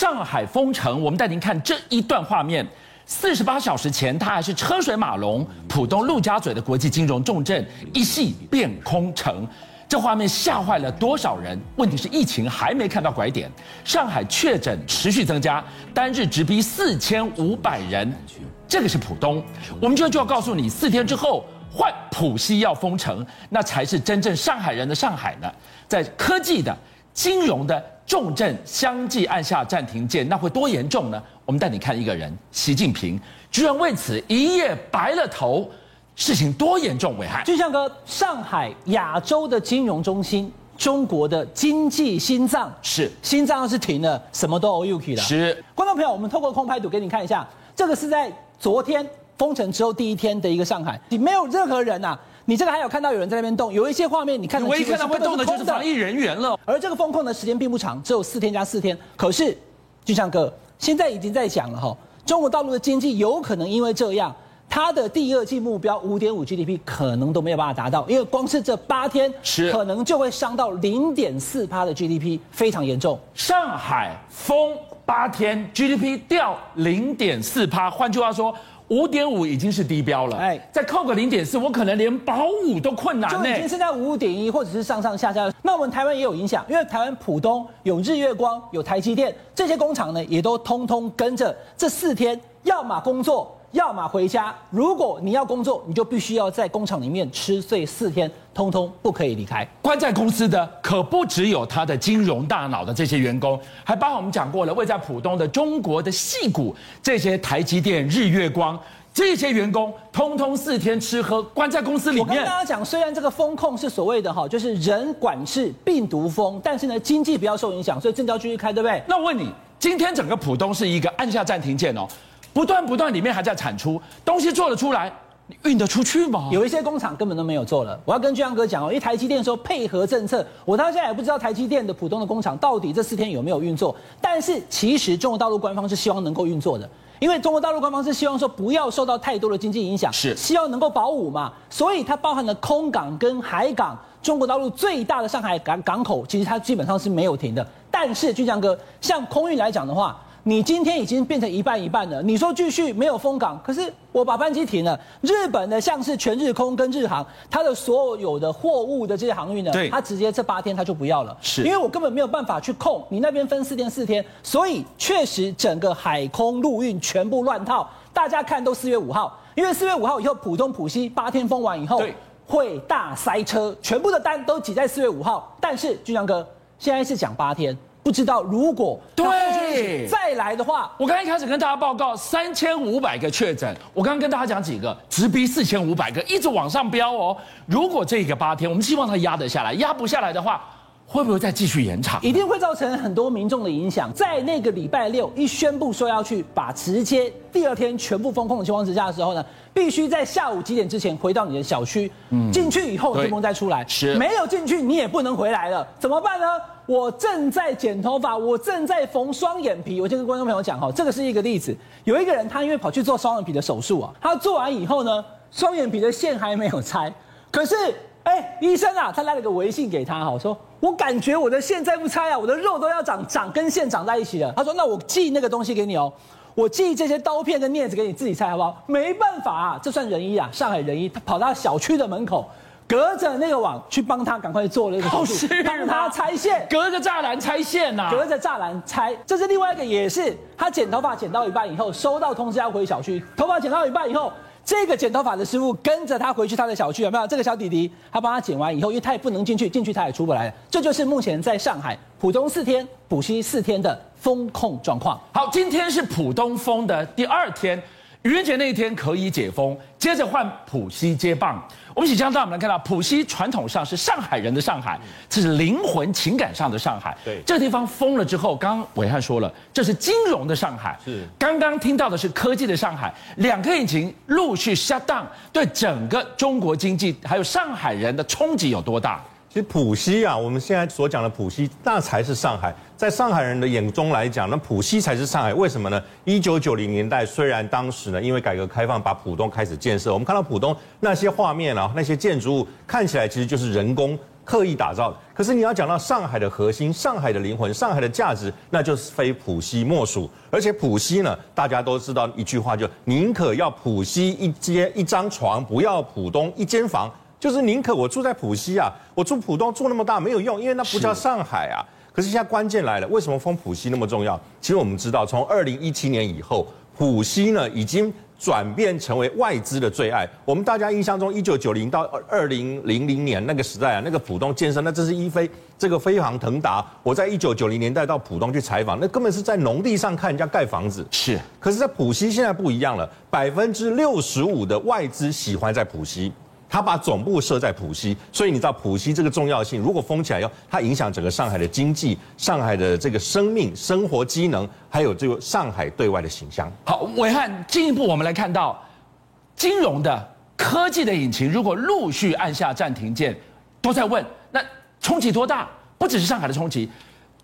上海封城，我们带您看这一段画面。四十八小时前，它还是车水马龙，浦东陆家嘴的国际金融重镇，一夕变空城。这画面吓坏了多少人？问题是疫情还没看到拐点，上海确诊持续增加，单日直逼四千五百人。这个是浦东，我们就就要告诉你，四天之后换浦西要封城，那才是真正上海人的上海呢。在科技的、金融的重镇相继按下暂停键，那会多严重呢？我们带你看一个人，习近平居然为此一夜白了头。事情多严重？危害！就像个，上海亚洲的金融中心，中国的经济心脏是心脏要是停了，什么都 OK 了。是观众朋友，我们透过空拍图给你看一下，这个是在昨天封城之后第一天的一个上海，你没有任何人呐、啊，你这个还有看到有人在那边动，有一些画面你看，唯一看到会动的就是防疫人员了。而这个封控的时间并不长，只有四天加四天。可是俊相哥现在已经在讲了哈，中国大陆的经济有可能因为这样。它的第二季目标五点五 GDP 可能都没有办法达到，因为光是这八天，是可能就会伤到零点四趴的 GDP，非常严重。上海封八天，GDP 掉零点四趴，换句话说，五点五已经是低标了。哎，再扣个零点四，我可能连保五都困难。就已经是在五点一，或者是上上下下。那我们台湾也有影响，因为台湾浦东有日月光，有台积电，这些工厂呢也都通通跟着这四天，要么工作。要么回家，如果你要工作，你就必须要在工厂里面吃睡四天，通通不可以离开。关在公司的可不只有他的金融大脑的这些员工，还包括我们讲过了，位在浦东的中国的矽谷，这些台积电、日月光这些员工，通通四天吃喝关在公司里面。我跟大家讲，虽然这个风控是所谓的哈，就是人管制病毒风，但是呢，经济不要受影响，所以正交继续开，对不对？那我问你，今天整个浦东是一个按下暂停键哦。不断不断，里面还在产出东西，做得出来，你运得出去吗？有一些工厂根本都没有做了。我要跟俊相哥讲哦，因为台积电说配合政策，我到现在也不知道台积电的普通的工厂到底这四天有没有运作。但是其实中国大陆官方是希望能够运作的，因为中国大陆官方是希望说不要受到太多的经济影响，是希望能够保五嘛。所以它包含了空港跟海港，中国大陆最大的上海港港口，其实它基本上是没有停的。但是俊相哥，像空运来讲的话。你今天已经变成一半一半了。你说继续没有封港，可是我把班机停了。日本的像是全日空跟日航，它的所有的货物的这些航运呢，它直接这八天它就不要了，是因为我根本没有办法去控。你那边分四天四天，所以确实整个海空陆运全部乱套。大家看都四月五号，因为四月五号以后，浦东浦西八天封完以后，会大塞车，全部的单都挤在四月五号。但是俊相哥现在是讲八天。不知道如果对再来的话，我刚刚一开始跟大家报告三千五百个确诊，我刚刚跟大家讲几个，直逼四千五百个，一直往上飙哦。如果这个八天，我们希望它压得下来，压不下来的话，会不会再继续延长？一定会造成很多民众的影响。在那个礼拜六一宣布说要去把直接第二天全部封控的情况之下的时候呢，必须在下午几点之前回到你的小区，嗯，进去以后就不能再出来，是没有进去你也不能回来了，怎么办呢？我正在剪头发，我正在缝双眼皮。我就跟观众朋友讲哈，这个是一个例子。有一个人他因为跑去做双眼皮的手术啊，他做完以后呢，双眼皮的线还没有拆，可是。哎、医生啊，他来了个微信给他哈，我说我感觉我的线再不拆啊，我的肉都要长长跟线长在一起了。他说那我寄那个东西给你哦，我寄这些刀片跟镊子给你自己拆好不好？没办法啊，这算仁医啊，上海仁医，他跑到小区的门口，隔着那个网去帮他赶快做了一个手术，帮他拆线，隔着栅栏拆线呐、啊，隔着栅栏拆。这是另外一个，也是他剪头发剪到一半以后，收到通知要回小区，头发剪到一半以后。这个剪头发的师傅跟着他回去他的小区，有没有？这个小弟弟他帮他剪完以后，因为他也不能进去，进去他也出不来了。这就是目前在上海浦东四天、浦西四天的风控状况。好，今天是浦东风的第二天。愚人节那一天可以解封，接着换浦西接棒。我们请江导，我们来看到浦西传统上是上海人的上海，这是灵魂情感上的上海。对，这个地方封了之后，刚刚暐瀚说了，这是金融的上海。是，刚刚听到的是科技的上海，两个引擎陆续 shut down，对整个中国经济还有上海人的冲击有多大？其实浦西啊，我们现在所讲的浦西，那才是上海。在上海人的眼中来讲，那浦西才是上海。为什么呢？一九九零年代，虽然当时呢，因为改革开放，把浦东开始建设，我们看到浦东那些画面啊，那些建筑物看起来其实就是人工刻意打造的。可是你要讲到上海的核心、上海的灵魂、上海的价值，那就是非浦西莫属。而且浦西呢，大家都知道一句话就，宁可要浦西一间一张床，不要浦东一间房。就是宁可我住在浦西啊，我住浦东住那么大没有用，因为那不叫上海啊。可是现在关键来了，为什么封浦西那么重要？其实我们知道，从二零一七年以后，浦西呢已经转变成为外资的最爱。我们大家印象中，一九九零到二零零零年那个时代啊，那个浦东建设，那真是一飞这个飞黄腾达。我在一九九零年代到浦东去采访，那根本是在农地上看人家盖房子。是，可是，在浦西现在不一样了，百分之六十五的外资喜欢在浦西。他把总部设在浦西，所以你知道浦西这个重要性。如果封起来要，它影响整个上海的经济、上海的这个生命、生活机能，还有这个上海对外的形象。好，伟汉，进一步我们来看到，金融的、科技的引擎，如果陆续按下暂停键，都在问，那冲击多大？不只是上海的冲击，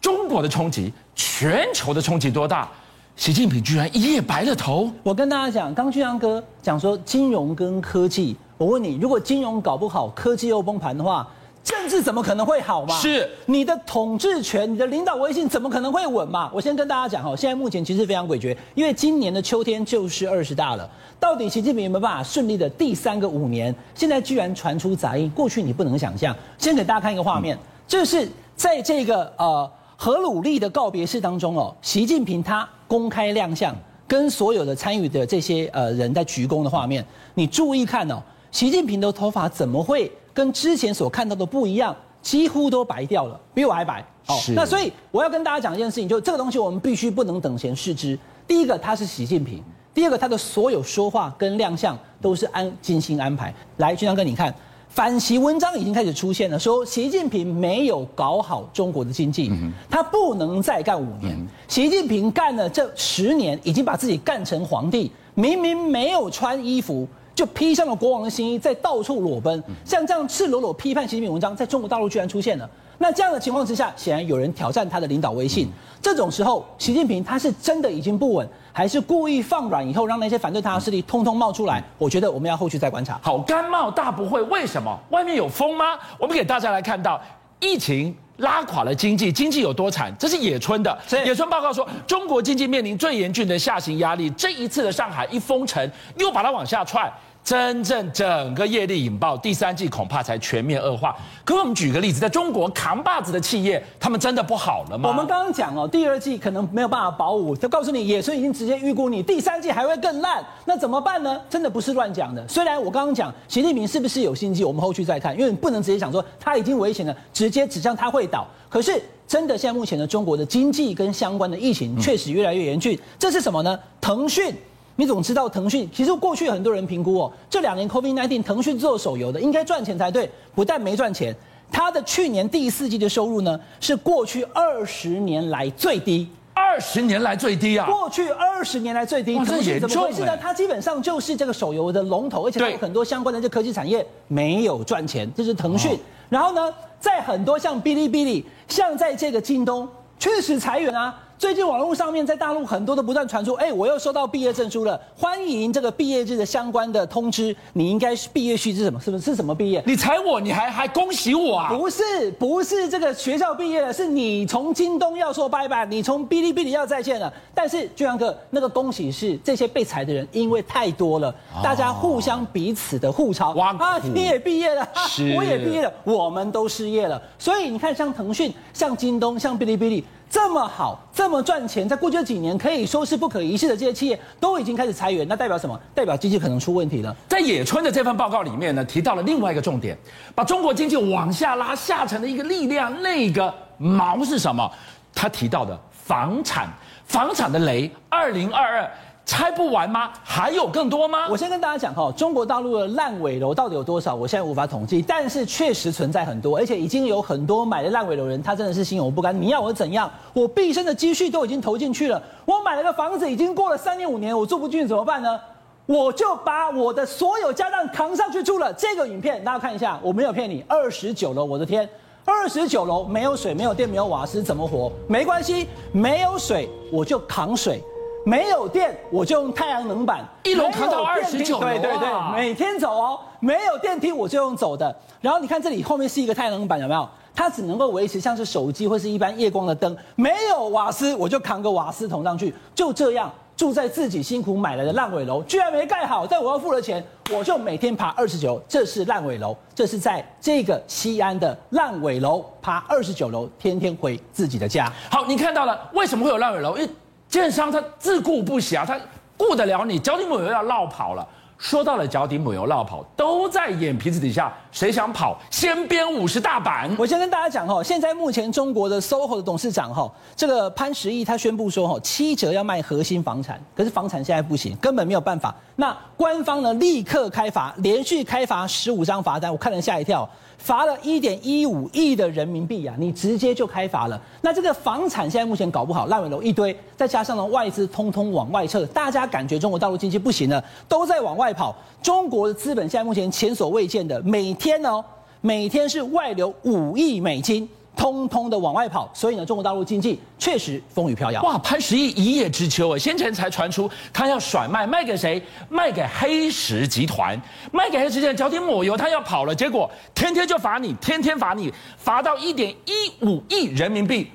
中国的冲击，全球的冲击多大？习近平居然一夜白了头。我跟大家讲，刚俊阳哥讲说金融跟科技。我问你，如果金融搞不好，科技又崩盘的话，政治怎么可能会好嘛？是你的统治权、你的领导威信怎么可能会稳嘛？我先跟大家讲哈，现在目前其实非常诡谲，因为今年的秋天就是二十大了，到底习近平有没有办法顺利的第三个五年？现在居然传出杂音，过去你不能想象。先给大家看一个画面，这是在这个呃核武力的告别式当中哦，习近平他公开亮相，跟所有的参与的这些呃人在鞠躬的画面，你注意看哦。习近平的头发怎么会跟之前所看到的不一样？几乎都白掉了，比我还白。哦，那所以我要跟大家讲一件事情，就这个东西我们必须不能等闲视之。第一个，他是习近平；第二个，他的所有说话跟亮相都是安精心安排。来，俊相哥，你看，反习文章已经开始出现了，说习近平没有搞好中国的经济，他不能再干五年。习近平干了这十年，已经把自己干成皇帝，明明没有穿衣服。就披上了国王的新衣，在到处裸奔，像这样赤裸裸批判习近平文章，在中国大陆居然出现了。那这样的情况之下，显然有人挑战他的领导威信。这种时候，习近平他是真的已经不稳，还是故意放软以后让那些反对他的势力通通冒出来？我觉得我们要后续再观察。好，甘冒大不会，为什么？外面有风吗？我们给大家来看到疫情。拉垮了经济，经济有多惨？这是野村的。野村报告说，中国经济面临最严峻的下行压力。这一次的上海一封城，又把它往下踹。真正整个业力引爆，第三季恐怕才全面恶化。可我们举个例子，在中国扛把子的企业，他们真的不好了吗？我们刚刚讲哦，第二季可能没有办法保五，就告诉你，野村已经直接预估你第三季还会更烂。那怎么办呢？真的不是乱讲的。虽然我刚刚讲习近平是不是有心机，我们后续再看，因为你不能直接讲说他已经危险了，直接指向他会倒。可是真的，现在目前的中国的经济跟相关的疫情确实越来越严峻。这是什么呢？腾讯。你总知道腾讯，其实过去很多人评估哦，这两年 COVID-19，腾讯做手游的应该赚钱才对，不但没赚钱，它的去年第四季的收入呢是过去二十年来最低，二十年来最低啊！过去二十年来最低，腾讯怎么回事呢？它基本上就是这个手游的龙头，而且它有很多相关的这科技产业没有赚钱，这是腾讯。然后呢，在很多像哔哩哔哩，像在这个京东，确实裁员啊。最近网络上面在大陆很多都不断传出，哎，我又收到毕业证书了，欢迎这个毕业日的相关的通知。你应该是毕业须知什么？是不是是什么毕业？你踩我，你还还恭喜我啊？不是，不是这个学校毕业了，是你从京东要说拜拜，你从哔哩哔哩要再见了。但是俊阳哥，那个恭喜是这些被裁的人，因为太多了，大家互相彼此的互抄。哇啊，你也毕业了，我也毕业了，我们都失业了。所以你看，像腾讯、像京东、像哔哩哔哩。这么好，这这么赚钱，在过去这几年可以说是不可一世的这些企业，都已经开始裁员，那代表什么？代表经济可能出问题了。在野村的这份报告里面呢，提到了另外一个重点，把中国经济往下拉下沉的一个力量，那个矛是什么？他提到的房产，房产的雷，二零二二。拆不完吗？还有更多吗？我先跟大家讲哈，中国大陆的烂尾楼到底有多少？我现在无法统计，但是确实存在很多，而且已经有很多买的烂尾楼人，他真的是心有不甘。你要我怎样？我毕生的积蓄都已经投进去了，我买了个房子，已经过了三年五年，我住不进去怎么办呢？我就把我的所有家当扛上去住了。这个影片大家看一下，我没有骗你，二十九楼，我的天，二十九楼没有水、没有电、没有瓦斯，怎么活？没关系，没有水我就扛水。没有电我就用太阳能板，一楼扛到二十九楼，对对对，每天走哦，没有电梯我就用走的。然后你看这里后面是一个太阳能板，有没有？它只能够维持像是手机或是一般夜光的灯，没有瓦斯我就扛个瓦斯桶上去，就这样。住在自己辛苦买来的烂尾楼，居然没盖好，但我要付了钱，我就每天爬二十九，这是烂尾楼，这是在这个西安的烂尾楼，爬二十九楼，天天回自己的家。好，你看到了，为什么会有烂尾楼？因为建商他自顾不暇，他顾得了你，脚底抹油要绕跑了。说到了脚底抹油绕跑，都在眼皮子底下。谁想跑，先编五十大板。我先跟大家讲哈，现在目前中国的 SOHO 的董事长哈，这个潘石屹他宣布说哈，七折要卖核心房产，可是房产现在不行，根本没有办法。那官方呢，立刻开罚，连续开罚十五张罚单，我看了吓一跳。罚了一点一五亿的人民币呀！你直接就开罚了。那这个房产现在目前搞不好，烂尾楼一堆，再加上呢外资通通往外撤，大家感觉中国大陆经济不行了，都在往外跑。中国的资本现在目前前所未见的，每天天哦，每天是外流五亿美金。通通的往外跑，所以呢，中国大陆经济确实风雨飘摇。哇，潘石屹一叶知秋啊！先前才传出他要甩卖，卖给谁？卖给黑石集团，卖给黑石集团，脚底抹油，他要跑了。结果天天就罚你，天天罚你，罚到一点一五亿人民币，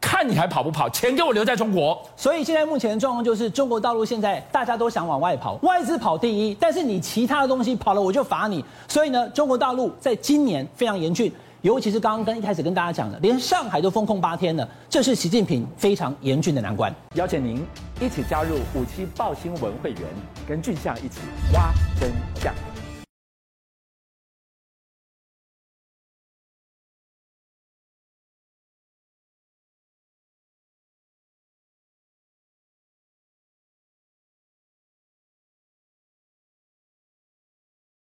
看你还跑不跑？钱给我留在中国。所以现在目前的状况就是，中国大陆现在大家都想往外跑，外资跑第一，但是你其他的东西跑了，我就罚你。所以呢，中国大陆在今年非常严峻。尤其是刚刚跟一开始跟大家讲的，连上海都封控八天了，这是习近平非常严峻的难关。邀请您一起加入五七报新闻会员，跟俊相一起挖真相。